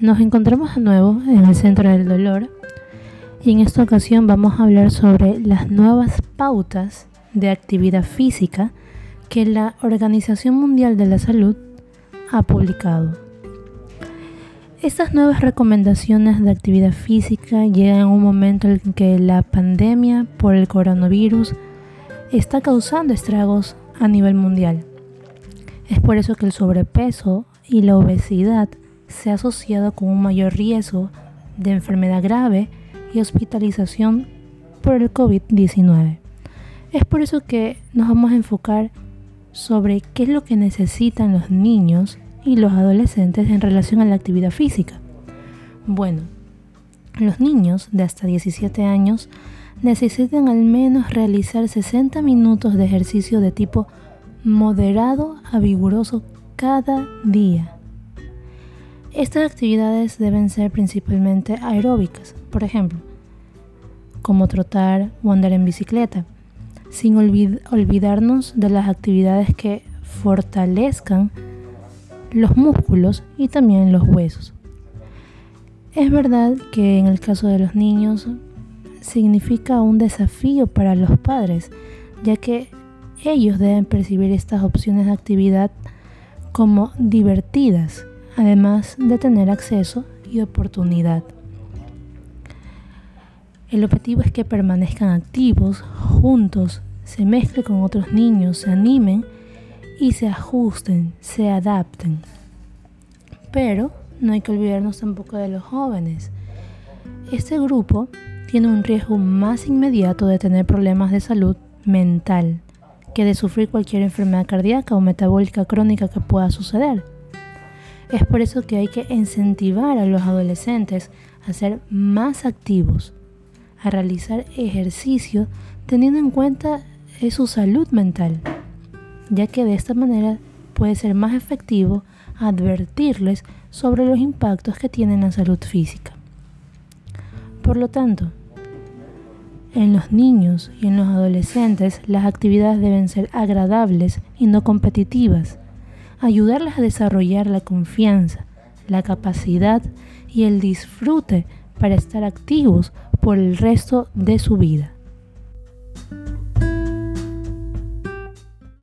Nos encontramos de nuevo en el Centro del Dolor y en esta ocasión vamos a hablar sobre las nuevas pautas de actividad física que la Organización Mundial de la Salud ha publicado. Estas nuevas recomendaciones de actividad física llegan en un momento en que la pandemia por el coronavirus está causando estragos a nivel mundial. Es por eso que el sobrepeso y la obesidad se ha asociado con un mayor riesgo de enfermedad grave y hospitalización por el COVID-19. Es por eso que nos vamos a enfocar sobre qué es lo que necesitan los niños y los adolescentes en relación a la actividad física. Bueno, los niños de hasta 17 años necesitan al menos realizar 60 minutos de ejercicio de tipo moderado a vigoroso cada día. Estas actividades deben ser principalmente aeróbicas, por ejemplo, como trotar o andar en bicicleta, sin olvidarnos de las actividades que fortalezcan los músculos y también los huesos. Es verdad que en el caso de los niños significa un desafío para los padres, ya que ellos deben percibir estas opciones de actividad como divertidas además de tener acceso y oportunidad. El objetivo es que permanezcan activos, juntos, se mezclen con otros niños, se animen y se ajusten, se adapten. Pero no hay que olvidarnos tampoco de los jóvenes. Este grupo tiene un riesgo más inmediato de tener problemas de salud mental que de sufrir cualquier enfermedad cardíaca o metabólica crónica que pueda suceder. Es por eso que hay que incentivar a los adolescentes a ser más activos, a realizar ejercicio teniendo en cuenta su salud mental, ya que de esta manera puede ser más efectivo advertirles sobre los impactos que tienen la salud física. Por lo tanto, en los niños y en los adolescentes las actividades deben ser agradables y no competitivas ayudarles a desarrollar la confianza, la capacidad y el disfrute para estar activos por el resto de su vida.